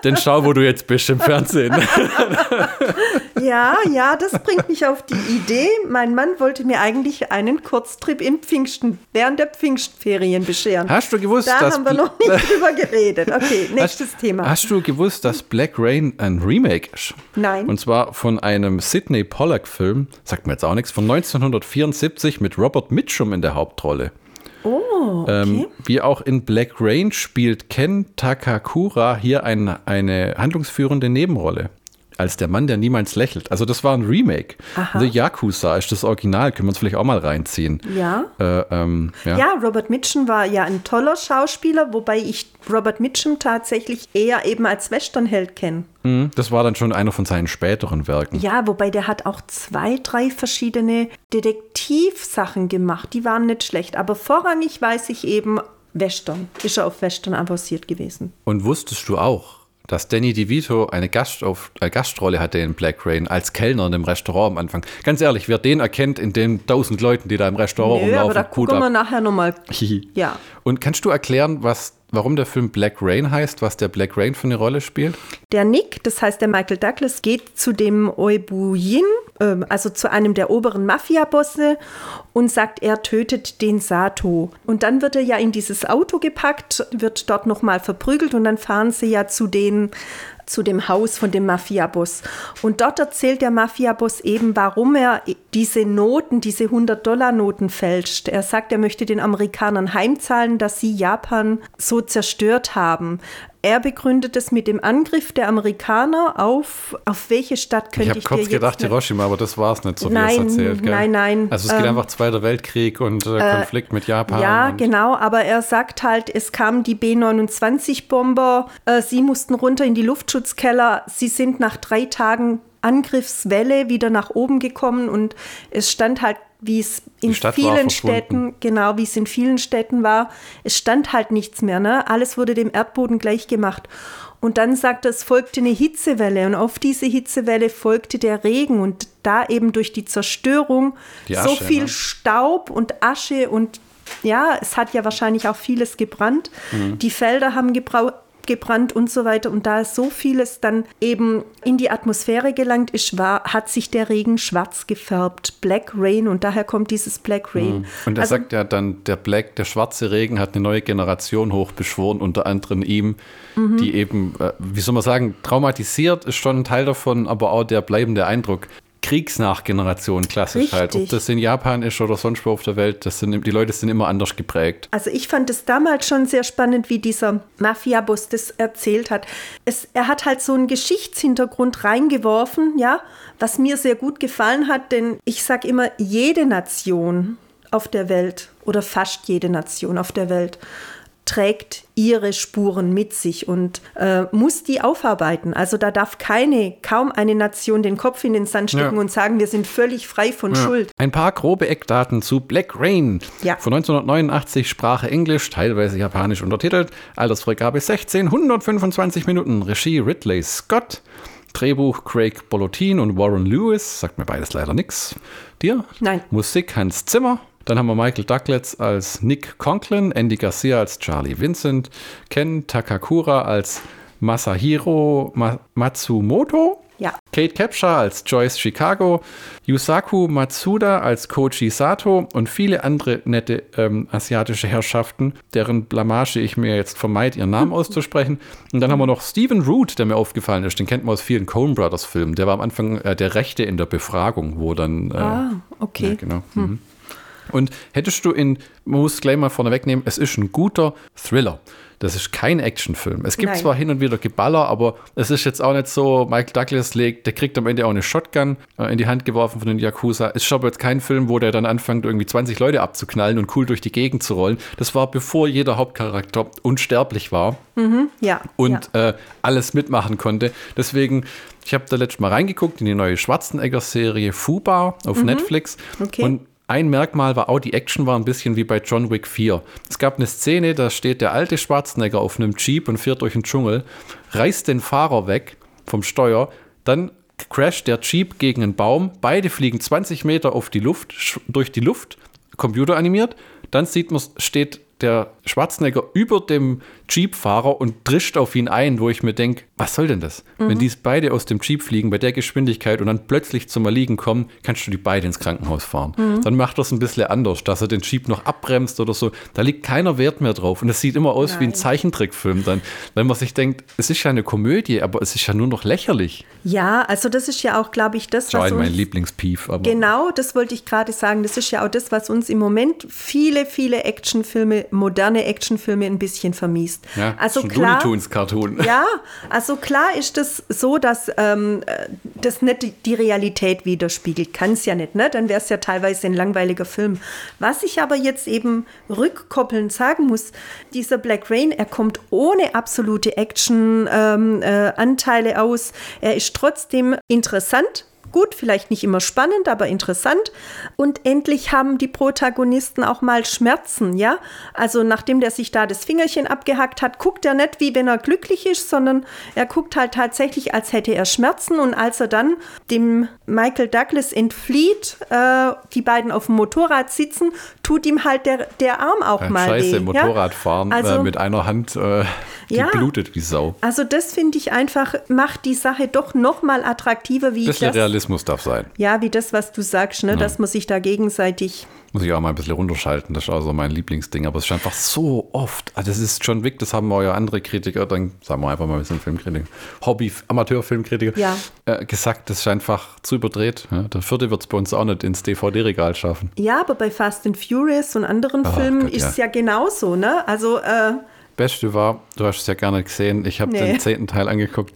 Denn schau, wo du jetzt bist im Fernsehen. Ja, ja, das bringt mich auf die Idee. Mein Mann wollte mir eigentlich einen Kurztrip in Pfingsten während der Pfingstferien bescheren. Hast du gewusst, da dass haben wir noch nicht drüber geredet. Okay, nächstes hast, Thema. Hast du gewusst, dass Black Rain ein Remake ist? Nein. Und zwar von einem Sidney Pollack-Film, sagt mir jetzt auch nichts, von 1974 mit Robert Mitchum in der Hauptrolle. Oh, okay. Ähm, wie auch in Black Rain spielt Ken Takakura hier ein, eine handlungsführende Nebenrolle als der Mann, der niemals lächelt. Also das war ein Remake. Aha. The Yakuza ist das Original, können wir uns vielleicht auch mal reinziehen. Ja. Äh, ähm, ja. ja. Robert Mitchum war ja ein toller Schauspieler, wobei ich Robert Mitchum tatsächlich eher eben als Westernheld kenne. Mhm, das war dann schon einer von seinen späteren Werken. Ja, wobei der hat auch zwei, drei verschiedene Detektivsachen gemacht. Die waren nicht schlecht, aber vorrangig weiß ich eben Western. Ist er auf Western avanciert gewesen. Und wusstest du auch, dass Danny DeVito eine, eine Gastrolle hatte in Black Rain als Kellner in dem Restaurant am Anfang. Ganz ehrlich, wer den erkennt in den tausend Leuten, die da im Restaurant Nö, rumlaufen, aber da gucken wir nachher nochmal. ja. Und kannst du erklären, was warum der Film Black Rain heißt, was der Black Rain für eine Rolle spielt? Der Nick, das heißt der Michael Douglas, geht zu dem Oibuyin, äh, also zu einem der oberen Mafia-Bosse und sagt, er tötet den Sato. Und dann wird er ja in dieses Auto gepackt, wird dort nochmal verprügelt und dann fahren sie ja zu den zu dem Haus von dem Mafiaboss. Und dort erzählt der Mafiaboss eben, warum er diese Noten, diese 100-Dollar-Noten fälscht. Er sagt, er möchte den Amerikanern heimzahlen, dass sie Japan so zerstört haben. Er begründet es mit dem Angriff der Amerikaner auf, auf welche Stadt könnte ich, ich habe kurz gedacht Hiroshima, aber das war es nicht so, wie nein, es erzählt. Gell? Nein, nein. Also es geht ähm, einfach Zweiter Weltkrieg und äh, Konflikt mit Japan. Ja, genau, aber er sagt halt, es kamen die B-29-Bomber, äh, sie mussten runter in die Luftschutzkeller, sie sind nach drei Tagen Angriffswelle wieder nach oben gekommen und es stand halt wie es in vielen Städten, genau wie es in vielen Städten war, es stand halt nichts mehr. Ne? Alles wurde dem Erdboden gleich gemacht. Und dann sagt er, es folgte eine Hitzewelle und auf diese Hitzewelle folgte der Regen und da eben durch die Zerstörung die Asche, so viel ne? Staub und Asche und ja, es hat ja wahrscheinlich auch vieles gebrannt. Mhm. Die Felder haben gebrannt und so weiter. Und da so vieles dann eben in die Atmosphäre gelangt ist, war, hat sich der Regen schwarz gefärbt. Black Rain und daher kommt dieses Black Rain. Mhm. Und er also, sagt ja dann, der Black, der schwarze Regen hat eine neue Generation hochbeschworen, unter anderem ihm, mhm. die eben, äh, wie soll man sagen, traumatisiert ist schon ein Teil davon, aber auch der bleibende Eindruck. Kriegsnachgeneration klassisch Richtig. halt. Ob das in Japan ist oder sonst wo auf der Welt, das sind, die Leute sind immer anders geprägt. Also ich fand es damals schon sehr spannend, wie dieser Mafia-Boss das erzählt hat. Es, er hat halt so einen Geschichtshintergrund reingeworfen, ja, was mir sehr gut gefallen hat, denn ich sage immer, jede Nation auf der Welt oder fast jede Nation auf der Welt trägt ihre Spuren mit sich und äh, muss die aufarbeiten. Also da darf keine, kaum eine Nation den Kopf in den Sand stecken ja. und sagen, wir sind völlig frei von ja. Schuld. Ein paar grobe Eckdaten zu Black Rain. Ja. Von 1989 Sprache Englisch, teilweise japanisch untertitelt, Altersfreigabe 16, 125 Minuten, Regie Ridley Scott. Drehbuch Craig Bolotin und Warren Lewis, sagt mir beides leider nichts. Dir? Nein. Musik Hans Zimmer, dann haben wir Michael Douglas als Nick Conklin, Andy Garcia als Charlie Vincent, Ken Takakura als Masahiro Ma Matsumoto, ja. Kate Capshaw als Joyce Chicago, Yusaku Matsuda als Koji Sato und viele andere nette ähm, asiatische Herrschaften, deren Blamage ich mir jetzt vermeide, ihren Namen auszusprechen. Und dann haben wir noch Stephen Root, der mir aufgefallen ist. Den kennt man aus vielen Coen Brothers Filmen. Der war am Anfang äh, der Rechte in der Befragung, wo dann. Äh, ah, okay. Ja, genau. Hm. Mhm. Und hättest du in, man muss gleich mal vorne wegnehmen, es ist ein guter Thriller. Das ist kein Actionfilm. Es gibt Nein. zwar hin und wieder Geballer, aber es ist jetzt auch nicht so, Michael Douglas legt, der kriegt am Ende auch eine Shotgun äh, in die Hand geworfen von den Yakuza. Es ist aber jetzt kein Film, wo der dann anfängt, irgendwie 20 Leute abzuknallen und cool durch die Gegend zu rollen. Das war bevor jeder Hauptcharakter unsterblich war. Mhm, ja. Und ja. Äh, alles mitmachen konnte. Deswegen, ich habe da letztes Mal reingeguckt in die neue Schwarzenegger-Serie Fuba auf mhm. Netflix. Okay. Und ein Merkmal war auch, die Action war ein bisschen wie bei John Wick 4. Es gab eine Szene, da steht der alte Schwarzenegger auf einem Jeep und fährt durch den Dschungel, reißt den Fahrer weg vom Steuer, dann crasht der Jeep gegen einen Baum, beide fliegen 20 Meter auf die Luft, durch die Luft, computeranimiert, dann sieht man, steht der Schwarzenegger über dem Jeep-Fahrer und drischt auf ihn ein, wo ich mir denke, was soll denn das? Mhm. Wenn die beide aus dem Jeep fliegen bei der Geschwindigkeit und dann plötzlich zum Erliegen kommen, kannst du die beide ins Krankenhaus fahren. Mhm. Dann macht das ein bisschen anders, dass er den Jeep noch abbremst oder so. Da liegt keiner Wert mehr drauf und es sieht immer aus Nein. wie ein Zeichentrickfilm dann, wenn man sich denkt, es ist ja eine Komödie, aber es ist ja nur noch lächerlich. Ja, also das ist ja auch, glaube ich, das, was Schein mein Lieblingspief. Genau, das wollte ich gerade sagen. Das ist ja auch das, was uns im Moment viele, viele Actionfilme, moderne Actionfilme ein bisschen vermiest. Ja, also klar, Cartoon. Ja, also klar ist das so, dass ähm, das nicht die Realität widerspiegelt. Kann es ja nicht, ne? Dann wäre es ja teilweise ein langweiliger Film. Was ich aber jetzt eben rückkoppelnd sagen muss, dieser Black Rain, er kommt ohne absolute Action-Anteile ähm, äh, aus. Er ist trotzdem interessant gut, vielleicht nicht immer spannend, aber interessant. Und endlich haben die Protagonisten auch mal Schmerzen, ja. Also nachdem der sich da das Fingerchen abgehackt hat, guckt er nicht wie wenn er glücklich ist, sondern er guckt halt tatsächlich, als hätte er Schmerzen. Und als er dann dem Michael Douglas entflieht, äh, die beiden auf dem Motorrad sitzen, tut ihm halt der, der Arm auch ja, mal scheiße, weh. Motorradfahren ja? also, äh, mit einer Hand. Äh Die Ja. blutet wie Sau. Also das finde ich einfach, macht die Sache doch noch mal attraktiver, wie Bisschen das, Realismus darf sein. ja, wie das, was du sagst, ne, dass man sich da gegenseitig, Muss ich auch mal ein bisschen runterschalten. Das ist auch so mein Lieblingsding. Aber es ist einfach so oft. Also das ist John Wick, das haben wir ja andere Kritiker, dann sagen wir einfach mal, wir sind Filmkritiker, Hobby, Amateurfilmkritiker, Ja. äh, gesagt, das ist einfach zu überdreht. Ja, der vierte wird es bei uns auch nicht ins DVD-Regal schaffen. ja, aber bei Fast and Furious und anderen Oh Filmen Gott, ist es ja genauso, ne? Also, äh, Beste war, du hast es ja gar nicht gesehen, ich habe Nee. den zehnten Teil angeguckt.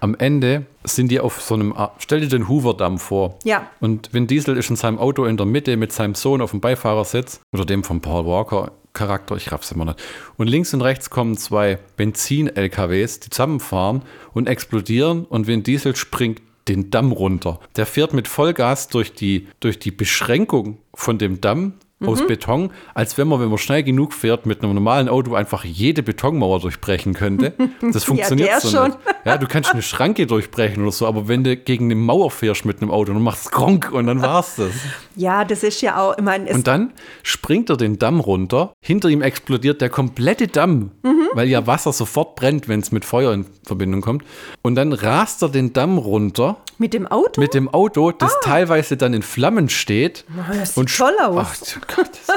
Am Ende sind die auf so einem, stell dir den Hoover-Damm vor. Ja. Und Vin Diesel ist in seinem Auto in der Mitte mit seinem Sohn auf dem Beifahrersitz oder dem von Paul Walker Charakter, ich raff's immer nicht. Und links und rechts kommen zwei Benzin-LKWs, die zusammenfahren und explodieren und Vin Diesel springt den Damm runter. Der fährt mit Vollgas durch die, durch die Beschränkung von dem Damm Mhm. aus Beton, als wenn man, wenn man schnell genug fährt, mit einem normalen Auto einfach jede Betonmauer durchbrechen könnte. Das funktioniert der so schon. nicht. Ja, du kannst eine Schranke durchbrechen oder so, aber wenn du gegen eine Mauer fährst mit einem Auto, dann machst du Gronk und dann war's das. ja, das ist ja auch, ich meine, Und dann springt er den Damm runter. Hinter ihm explodiert der komplette Damm, Mhm. weil ja Wasser sofort brennt, wenn es mit Feuer in Verbindung kommt. Und dann rast er den Damm runter mit dem Auto, mit dem Auto, das teilweise dann in Flammen steht. Ah. das sieht toll aus. Ach, Gott. das-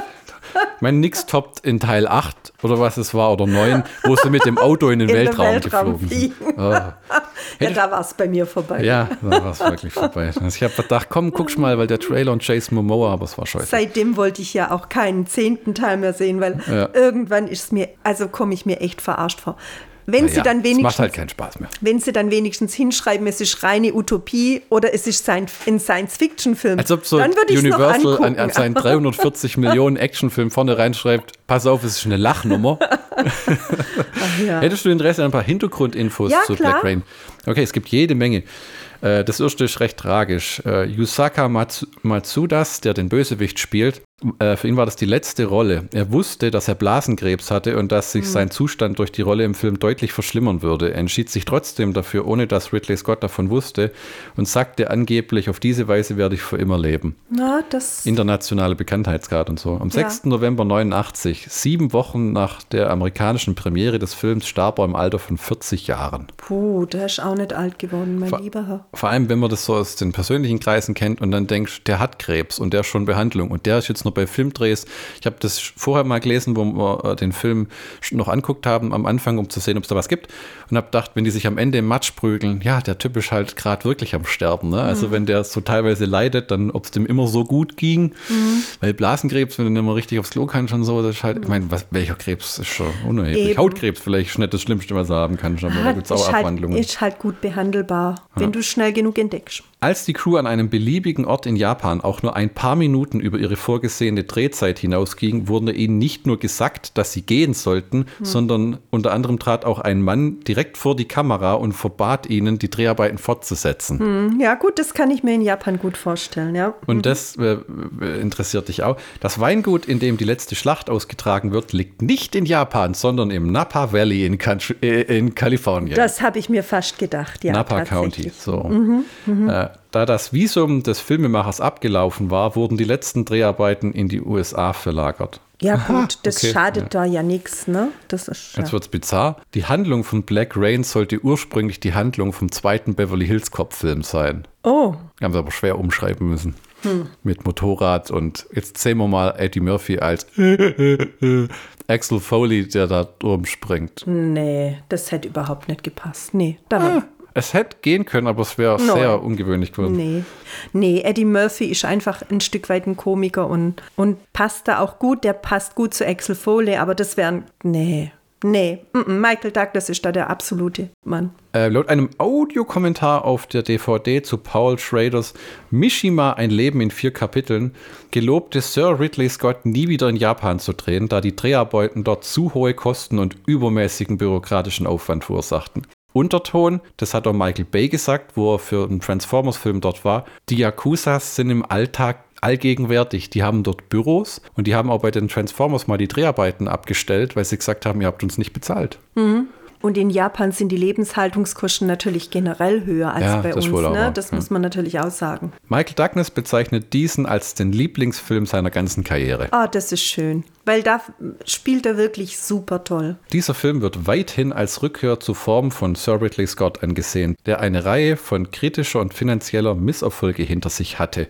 Mein Nix toppt in Teil 8 oder was es war oder 9, wo sie mit dem Auto in den In den Weltraum, Weltraum geflogen sind. Ah. ja, da war es bei mir vorbei. Ja, da war es wirklich vorbei. Also ich habe gedacht, komm, guck's mal, weil der Trailer und Jason Momoa, aber es war scheiße. Seitdem wollte ich ja auch keinen zehnten Teil mehr sehen, weil Ja. irgendwann ist mir, also komme ich mir echt verarscht vor. Wenn sie Naja, dann es wenigstens macht halt keinen Spaß mehr. wenn sie dann wenigstens hinschreiben, es ist reine Utopie oder es ist ein, ein Science-Fiction-Film, Als ob so dann würde ich Universal an, an seinen 340 Millionen Actionfilm vorne reinschreibt, pass auf, es ist eine Lachnummer. Ach ja. Hättest du Interesse an ein paar Hintergrundinfos Ja, zu klar. Black Rain? Okay, es gibt jede Menge. Äh, Das erste ist recht tragisch. Äh, Yusaka Matsu- Matsudas, der den Bösewicht spielt, für ihn war das die letzte Rolle. Er wusste, dass er Blasenkrebs hatte und dass Mhm. sich sein Zustand durch die Rolle im Film deutlich verschlimmern würde. Er entschied sich trotzdem dafür, ohne dass Ridley Scott davon wusste und sagte angeblich, auf diese Weise werde ich für immer leben. Na, das, Internationale Bekanntheitsgrad und so. Am Ja. 6. November 89, sieben Wochen nach der amerikanischen Premiere des Films, starb er im Alter von 40 Jahren. puh, der ist auch nicht alt geworden, mein Ver- lieber Herr. Vor allem, wenn man das so aus den persönlichen Kreisen kennt und dann denkt, der hat Krebs und der ist schon Behandlung und der ist jetzt noch bei Filmdrehs. Ich habe das vorher mal gelesen, wo wir äh, den Film noch anguckt haben am Anfang, um zu sehen, ob es da was gibt. Und habe gedacht, wenn die sich am Ende im Matsch prügeln, ja, der Typ ist halt gerade wirklich am Sterben. Ne? Also wenn der so teilweise leidet, dann ob es dem immer so gut ging. Weil Blasenkrebs, wenn du nicht mehr richtig aufs Klo kannst und so, das ist halt, ich meine, was- welcher Krebs ist schon unerheblich. Eben. Hautkrebs vielleicht ist nicht das Schlimmste, was er haben kann. Aber da gibt es auch ist, halt, ist halt gut behandelbar, wenn du schnell genug entdeckst. Als die Crew an einem beliebigen Ort in Japan auch nur ein paar Minuten über ihre vorgesehene Drehzeit hinausging, wurde ihnen nicht nur gesagt, dass sie gehen sollten, sondern unter anderem trat auch ein Mann direkt vor die Kamera und verbat ihnen, die Dreharbeiten fortzusetzen. Hm, Ja, gut, das kann ich mir in Japan gut vorstellen, ja. Und das äh, äh, interessiert dich auch. Das Weingut, in dem die letzte Schlacht ausgetragen wird, liegt nicht in Japan, sondern im Napa Valley in, Country, äh, in Kalifornien. Das habe ich mir fast gedacht, ja. Napa. County. So. Äh, da das Visum des Filmemachers abgelaufen war, wurden die letzten Dreharbeiten in die USA verlagert. Ja, gut, das okay, schadet da ja nichts, ne? Das ist ja. Jetzt wird's bizarr. Die Handlung von Black Rain sollte ursprünglich die Handlung vom zweiten Beverly Hills Cop Film sein. Oh, Haben sie aber schwer umschreiben müssen. Hm. Mit Motorrad und jetzt sehen wir mal Eddie Murphy als Axel Foley, der da rumspringt. nee, das hätte überhaupt nicht gepasst. Nee, da wär- Es hätte gehen können, aber es wäre No. sehr ungewöhnlich geworden. Nee. Nee, Eddie Murphy ist einfach ein Stück weit ein Komiker und, und passt da auch gut. Der passt gut zu Axel Foley, aber das wären. Nee. Nee. Michael Douglas ist da der absolute Mann. Äh, laut einem Audiokommentar auf der DVD zu Paul Schraders Mishima ein Leben in vier Kapiteln gelobte Sir Ridley Scott nie wieder in Japan zu drehen, da die Dreharbeiten dort zu hohe Kosten und übermäßigen bürokratischen Aufwand verursachten. Unterton, das hat auch Michael Bay gesagt, wo er für einen Transformers-Film dort war, die Yakuzas sind im Alltag allgegenwärtig. Die haben dort Büros und die haben auch bei den Transformers mal die Dreharbeiten abgestellt, weil sie gesagt haben, ihr habt uns nicht bezahlt. Und in Japan sind die Lebenshaltungskosten natürlich generell höher als Ja, bei uns. Ne? Das ja. muss man natürlich auch sagen. Michael Douglas bezeichnet diesen als den Lieblingsfilm seiner ganzen Karriere. Ah, das ist schön. weil da spielt er wirklich super toll. Dieser Film wird weithin als Rückkehr zur Form von Sir Ridley Scott angesehen, der eine Reihe von kritischer und finanzieller Misserfolge hinter sich hatte,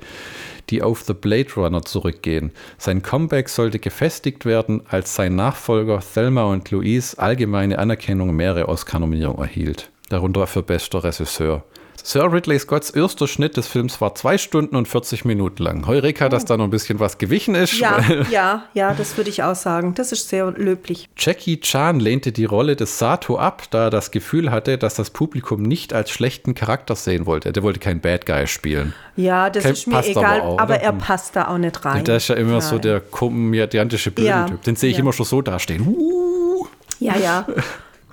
die auf The Blade Runner zurückgehen. Sein Comeback sollte gefestigt werden, als sein Nachfolger Thelma und Louise allgemeine Anerkennung mehrere Oscar-Nominierungen erhielt, darunter für bester Regisseur. Sir Ridley Scotts erster Schnitt des Films war zwei Stunden und 40 Minuten lang. Heureka, dass da noch ein bisschen was gewichen ist. Ja, ja, ja, das würde ich auch sagen. Das ist sehr löblich. Jackie Chan lehnte die Rolle des Sato ab, da er das Gefühl hatte, dass das Publikum nicht als schlechten Charakter sehen wollte. Der wollte keinen Bad Guy spielen. Ja, das Kein- ist mir egal, aber aber, auch, ne? er passt da auch nicht rein. Der ist ja immer so Nein. der komödiantische Blödentyp. Ja, Den sehe ich ja. immer schon so dastehen. Uh. Ja, ja.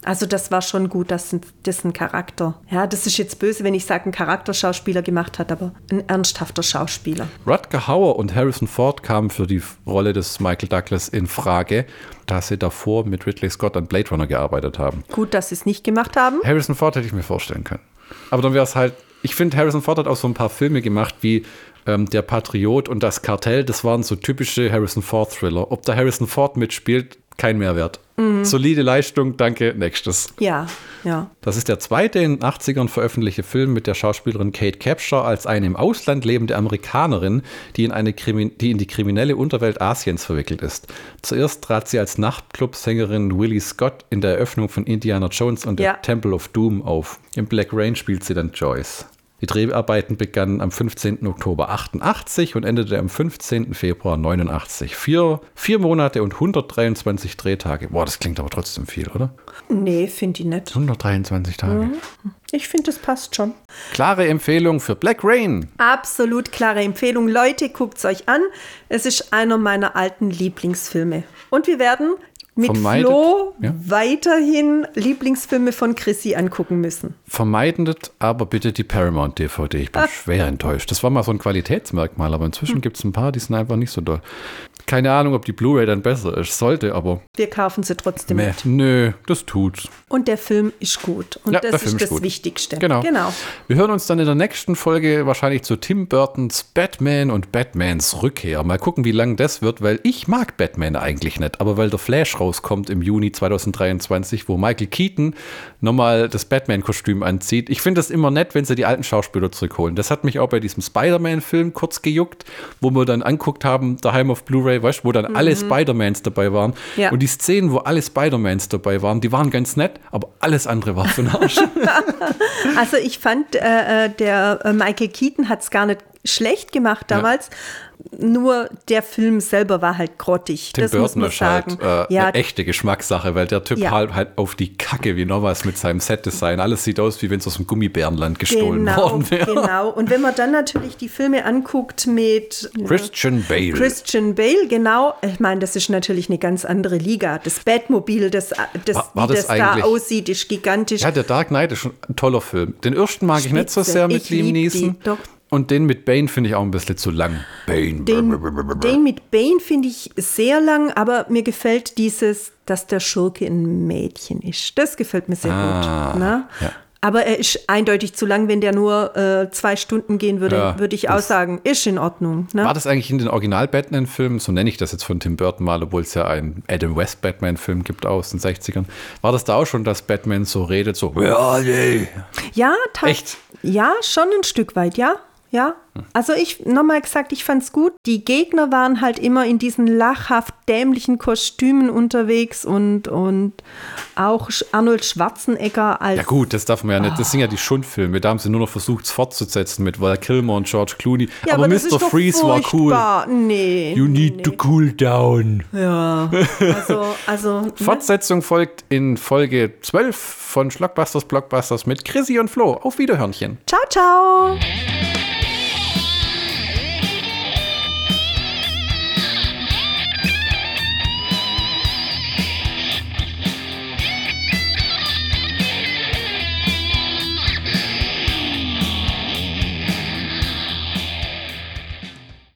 Also das war schon gut, dass das ein Charakter. Ja, das ist jetzt böse, wenn ich sage, ein Charakterschauspieler gemacht hat, aber ein ernsthafter Schauspieler. Rutger Hauer und Harrison Ford kamen für die Rolle des Michael Douglas in Frage, da sie davor mit Ridley Scott an Blade Runner gearbeitet haben. Gut, dass sie es nicht gemacht haben. Harrison Ford hätte ich mir vorstellen können. Aber dann wäre es halt, ich finde, Harrison Ford hat auch so ein paar Filme gemacht wie ähm, Der Patriot und Das Kartell. Das waren so typische Harrison Ford-Thriller. Ob da Harrison Ford mitspielt, kein Mehrwert. Solide Leistung, danke, nächstes. Ja, ja. Das ist der zweite in den 80ern veröffentlichte Film mit der Schauspielerin Kate Capshaw als eine im Ausland lebende Amerikanerin, die in, eine Krimi die, in die kriminelle Unterwelt Asiens verwickelt ist. Zuerst trat sie als Nachtclub-Sängerin Willie Scott in der Eröffnung von Indiana Jones und der Ja. Temple of Doom auf. Im Black Rain spielt sie dann Joyce. Die Dreharbeiten begannen am 15. Oktober 88 und endete am 15. Februar 89. Vier, vier Monate und 123 Drehtage. Boah, das klingt aber trotzdem viel, oder? Nee, finde ich nicht. 123 Tage. Ich finde, das passt schon. Klare Empfehlung für Black Rain. Absolut klare Empfehlung. Leute, guckt es euch an. Es ist einer meiner alten Lieblingsfilme. Und wir werden mit Vermeidet- Flo ja. weiterhin Lieblingsfilme von Chrissy angucken müssen. Vermeidet aber bitte die Paramount DVD. Ich bin schwer enttäuscht. Das war mal so ein Qualitätsmerkmal, aber inzwischen gibt es ein paar, die sind einfach nicht so doll. Keine Ahnung, ob die Blu-ray dann besser ist. Sollte, aber Wir kaufen sie trotzdem meh. mit. nö, das tut's. Und der Film ist gut. Und Ja, der das Film ist das gut. Wichtigste. Genau. genau. Wir hören uns dann in der nächsten Folge wahrscheinlich zu Tim Burtons Batman und Batmans Rückkehr. Mal gucken, wie lang das wird, weil ich mag Batman eigentlich nicht. Aber weil der Flash rauskommt im Juni 2023, wo Michael Keaton nochmal das Batman-Kostüm anzieht. Ich finde das immer nett, wenn sie die alten Schauspieler zurückholen. Das hat mich auch bei diesem Spider-Man-Film kurz gejuckt, wo wir dann anguckt haben, daheim auf Blu-ray, weißt wo dann alle Spider-Mans dabei waren. Ja. Und die Szenen, wo alle Spider-Mans dabei waren, die waren ganz nett, aber alles andere war für den Arsch. Also ich fand, äh, äh, der äh, Michael Keaton hat es gar nicht schlecht gemacht damals. Nur der Film selber war halt grottig. Tim das muss Burton man ist sagen. halt äh, ja, eine echte Geschmackssache, weil der Typ Ja. halt, halt auf die Kacke wie noch was mit seinem Set-Design. Alles sieht aus, wie wenn es aus dem Gummibärenland gestohlen genau, worden wäre. genau. Und wenn man dann natürlich die Filme anguckt mit Christian Bale. Christian Bale, genau. Ich meine, das ist natürlich eine ganz andere Liga. Das Batmobil, das, das, War- war wie das das, da aussieht, ist gigantisch. ja, der Dark Knight ist schon ein toller Film. Den ersten mag ich nicht so Spitze. sehr mit Ich Liam lieb die, Neeson. doch. Und den mit Bane finde ich auch ein bisschen zu lang. Bane. Den, den mit Bane finde ich sehr lang, aber mir gefällt dieses, dass der Schurke ein Mädchen ist. Das gefällt mir sehr Ah, gut. Ne? ja. Aber er ist eindeutig zu lang, wenn der nur äh, zwei Stunden gehen würde, Ja, würde ich auch sagen, ist in Ordnung. Ne? War das eigentlich in den Original-Batman-Filmen, so nenne ich das jetzt von Tim Burton mal, obwohl es ja einen Adam West-Batman-Film gibt aus den 60ern, war das da auch schon, dass Batman so redet, so, are they? Ja, Echt? Ja, schon ein Stück weit, ja. Ja. Also ich, nochmal gesagt, ich fand's gut. Die Gegner waren halt immer in diesen lachhaft dämlichen Kostümen unterwegs und, und auch Arnold Schwarzenegger als Ja gut, das darf man ja nicht. Das sind ja die Schundfilme. Da haben sie nur noch versucht, es fortzusetzen mit Val Kilmer und George Clooney. Ja, aber, das Mr. Freeze war cool. Nee. You need to cool down. Ja. Also, also ne? Fortsetzung folgt in Folge 12 von Schlockbusters Blockbusters mit Chrissy und Flo. Auf Wiederhörnchen. ciao, ciao.